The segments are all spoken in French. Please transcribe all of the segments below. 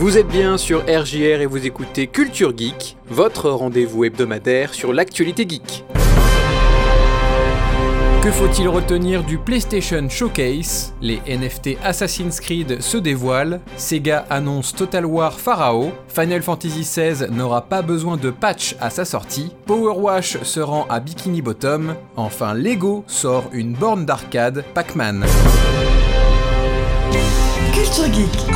Vous êtes bien sur RJR et vous écoutez Culture Geek, votre rendez-vous hebdomadaire sur l'actualité geek. Que faut-il retenir du PlayStation Showcase? Les NFT Assassin's Creed se dévoilent, Sega annonce Total War Pharaoh, Final Fantasy XVI n'aura pas besoin de patch à sa sortie, Power Wash se rend à Bikini Bottom, enfin Lego sort une borne d'arcade Pac-Man. Culture Geek.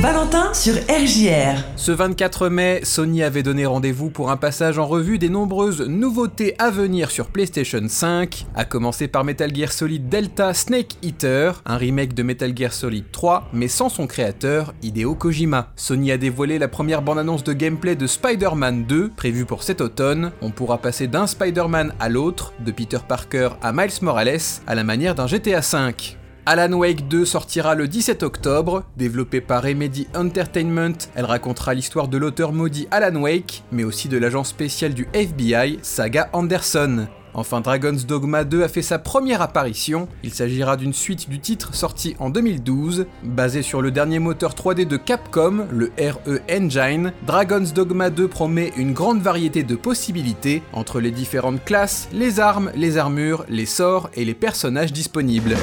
Valentin sur RJR. Ce 24 mai, Sony avait donné rendez-vous pour un passage en revue des nombreuses nouveautés à venir sur PlayStation 5, à commencer par Metal Gear Solid Delta Snake Eater, un remake de Metal Gear Solid 3, mais sans son créateur, Hideo Kojima. Sony a dévoilé la première bande-annonce de gameplay de Spider-Man 2, prévue pour cet automne. On pourra passer d'un Spider-Man à l'autre, de Peter Parker à Miles Morales, à la manière d'un GTA 5. Alan Wake 2 sortira le 17 octobre, développée par Remedy Entertainment, elle racontera l'histoire de l'auteur maudit Alan Wake, mais aussi de l'agent spécial du FBI, Saga Anderson. Enfin, Dragon's Dogma 2 a fait sa première apparition. Il s'agira d'une suite du titre sorti en 2012. Basé sur le dernier moteur 3D de Capcom, le RE Engine, Dragon's Dogma 2 promet une grande variété de possibilités entre les différentes classes, les armes, les armures, les sorts et les personnages disponibles.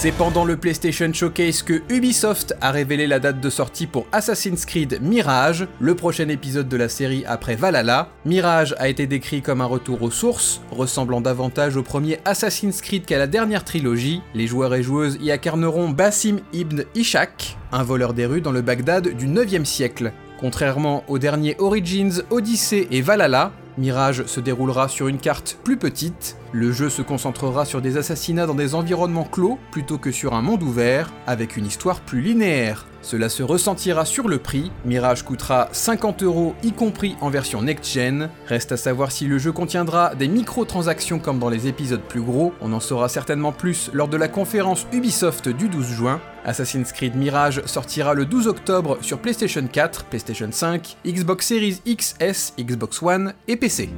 C'est pendant le PlayStation Showcase que Ubisoft a révélé la date de sortie pour Assassin's Creed Mirage, le prochain épisode de la série après Valhalla. Mirage a été décrit comme un retour aux sources, ressemblant davantage au premier Assassin's Creed qu'à la dernière trilogie. Les joueurs et joueuses y incarneront Basim ibn Ishaq, un voleur des rues dans le Bagdad du 9e siècle. Contrairement aux derniers Origins, Odyssey et Valhalla, Mirage se déroulera sur une carte plus petite, le jeu se concentrera sur des assassinats dans des environnements clos plutôt que sur un monde ouvert, avec une histoire plus linéaire. Cela se ressentira sur le prix, Mirage coûtera 50 euros y compris en version next-gen. Reste à savoir si le jeu contiendra des microtransactions comme dans les épisodes plus gros, on en saura certainement plus lors de la conférence Ubisoft du 12 juin. Assassin's Creed Mirage sortira le 12 octobre sur PlayStation 4, PlayStation 5, Xbox Series XS, Xbox One et PC.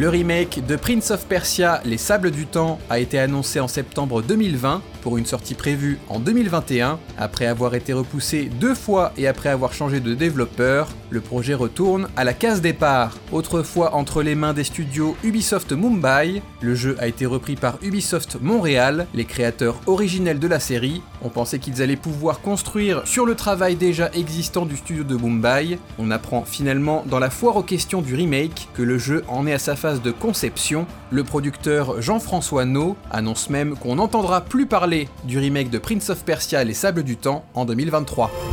Le remake de Prince of Persia Les Sables du Temps a été annoncé en septembre 2020 pour une sortie prévue en 2021. Après avoir été repoussé deux fois et après avoir changé de développeur, le projet retourne à la case départ. Autrefois entre les mains des studios Ubisoft Mumbai, le jeu a été repris par Ubisoft Montréal, les créateurs originels de la série. On pensait qu'ils allaient pouvoir construire sur le travail déjà existant du studio de Mumbai. On apprend finalement dans la foire aux questions du remake que le jeu en est à sa phase de conception. Le producteur Jean-François No annonce même qu'on n'entendra plus parler du remake de Prince of Persia Les Sables du Temps en 2023.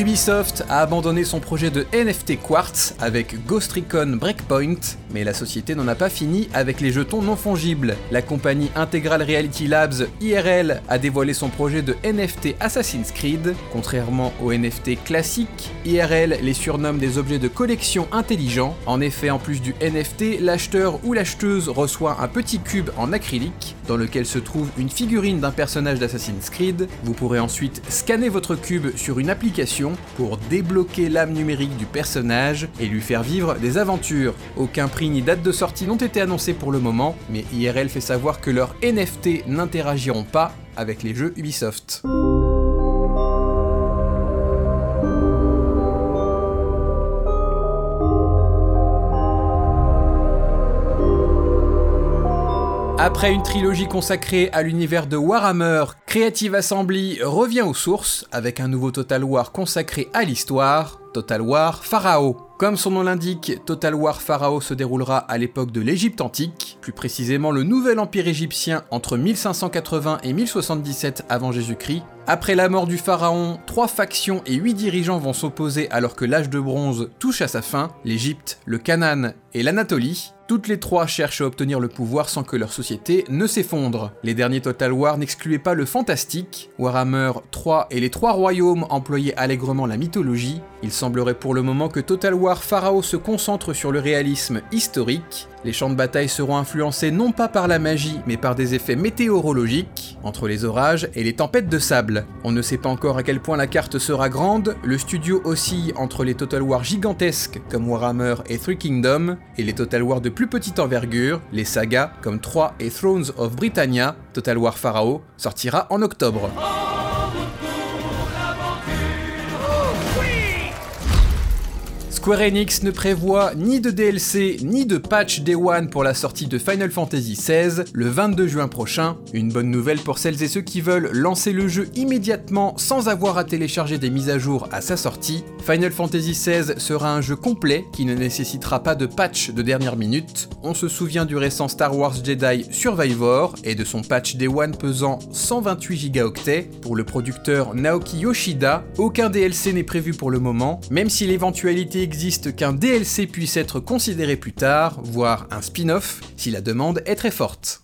Ubisoft a abandonné son projet de NFT Quartz avec Ghost Recon Breakpoint, mais la société n'en a pas fini avec les jetons non fongibles. La compagnie Integral Reality Labs IRL a dévoilé son projet de NFT Assassin's Creed. Contrairement aux NFT classiques, IRL les surnomme des objets de collection intelligents. En effet, en plus du NFT, l'acheteur ou l'acheteuse reçoit un petit cube en acrylique dans lequel se trouve une figurine d'un personnage d'Assassin's Creed. Vous pourrez ensuite scanner votre cube sur une application pour débloquer l'âme numérique du personnage et lui faire vivre des aventures. Aucun prix ni date de sortie n'ont été annoncés pour le moment, mais IRL fait savoir que leurs NFT n'interagiront pas avec les jeux Ubisoft. Après une trilogie consacrée à l'univers de Warhammer, Creative Assembly revient aux sources avec un nouveau Total War consacré à l'histoire, Total War Pharaoh. Comme son nom l'indique, Total War Pharaoh se déroulera à l'époque de l'Égypte antique, plus précisément le nouvel empire égyptien entre 1580 et 1077 avant Jésus-Christ. Après la mort du pharaon, trois factions et huit dirigeants vont s'opposer alors que l'âge de bronze touche à sa fin, l'Égypte, le Canaan et l'Anatolie. Toutes les trois cherchent à obtenir le pouvoir sans que leur société ne s'effondre. Les derniers Total War n'excluaient pas le fantastique. Warhammer 3 et les trois royaumes employaient allègrement la mythologie. Il semblerait pour le moment que Total War Pharaoh se concentre sur le réalisme historique. Les champs de bataille seront influencés non pas par la magie, mais par des effets météorologiques, entre les orages et les tempêtes de sable. On ne sait pas encore à quel point la carte sera grande, le studio oscille entre les Total War gigantesques comme Warhammer et Three Kingdoms, et les Total War de plus petite envergure, les sagas comme 3 et Thrones of Britannia, Total War Pharaoh, sortira en octobre. Square Enix ne prévoit ni de DLC ni de patch Day One pour la sortie de Final Fantasy XVI le 22 juin prochain. Une bonne nouvelle pour celles et ceux qui veulent lancer le jeu immédiatement sans avoir à télécharger des mises à jour à sa sortie. Final Fantasy XVI sera un jeu complet qui ne nécessitera pas de patch de dernière minute. On se souvient du récent Star Wars Jedi Survivor et de son patch Day One pesant 128 Go. Pour le producteur Naoki Yoshida, aucun DLC n'est prévu pour le moment, même si l'éventualité existe qu'un DLC puisse être considéré plus tard, voire un spin-off, si la demande est très forte.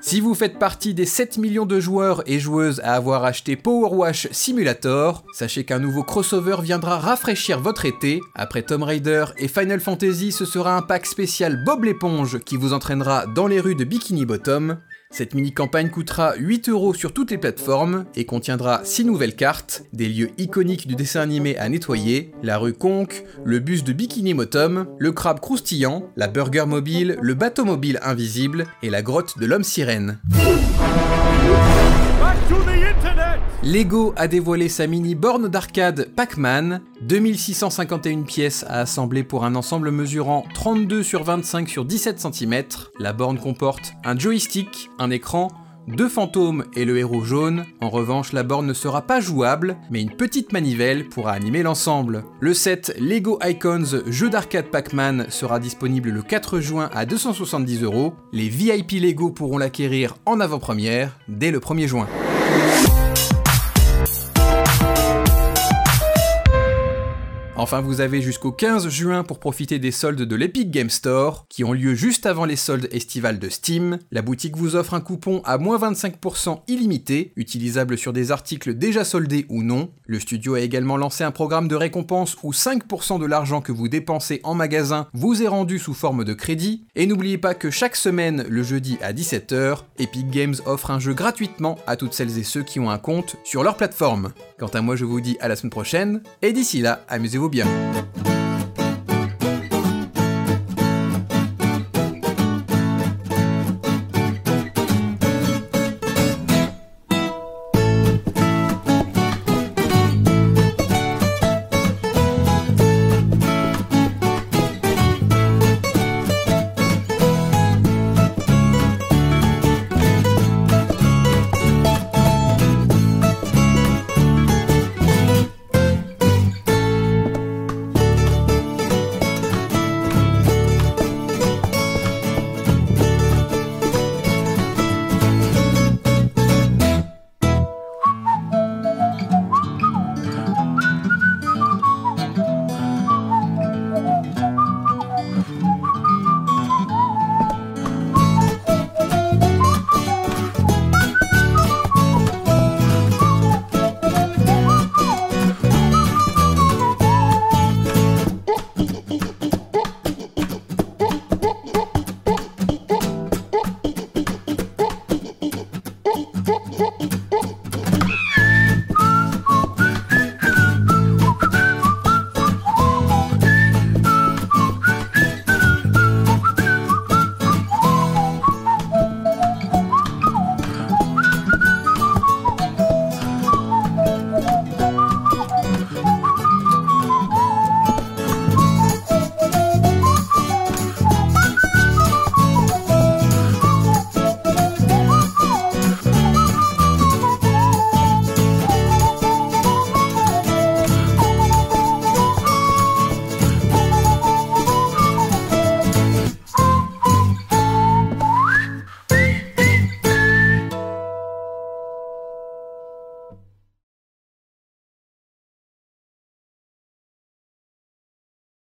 Si vous faites partie des 7 millions de joueurs et joueuses à avoir acheté Power Wash Simulator, sachez qu'un nouveau crossover viendra rafraîchir votre été. Après Tomb Raider et Final Fantasy, ce sera un pack spécial Bob l'éponge qui vous entraînera dans les rues de Bikini Bottom. Cette mini-campagne coûtera 8 euros sur toutes les plateformes et contiendra 6 nouvelles cartes, des lieux iconiques du dessin animé à nettoyer, la rue Conque, le bus de Bikini Bottom, le crabe croustillant, la burger mobile, le bateau mobile invisible et la grotte de l'homme sirène. Lego a dévoilé sa mini borne d'arcade Pac-Man, 2651 pièces à assembler pour un ensemble mesurant 32 sur 25 sur 17 cm. La borne comporte un joystick, un écran, deux fantômes et le héros jaune. En revanche, la borne ne sera pas jouable, mais une petite manivelle pourra animer l'ensemble. Le set Lego Icons jeu d'arcade Pac-Man sera disponible le 4 juin à 270 euros. Les VIP Lego pourront l'acquérir en avant-première dès le 1er juin. Enfin, vous avez jusqu'au 15 juin pour profiter des soldes de l'Epic Game Store, qui ont lieu juste avant les soldes estivales de Steam. La boutique vous offre un coupon à moins 25% illimité, utilisable sur des articles déjà soldés ou non. Le studio a également lancé un programme de récompense où 5% de l'argent que vous dépensez en magasin vous est rendu sous forme de crédit. Et n'oubliez pas que chaque semaine, le jeudi à 17h, Epic Games offre un jeu gratuitement à toutes celles et ceux qui ont un compte sur leur plateforme. Quant à moi, je vous dis à la semaine prochaine, et d'ici là, amusez-vous bien.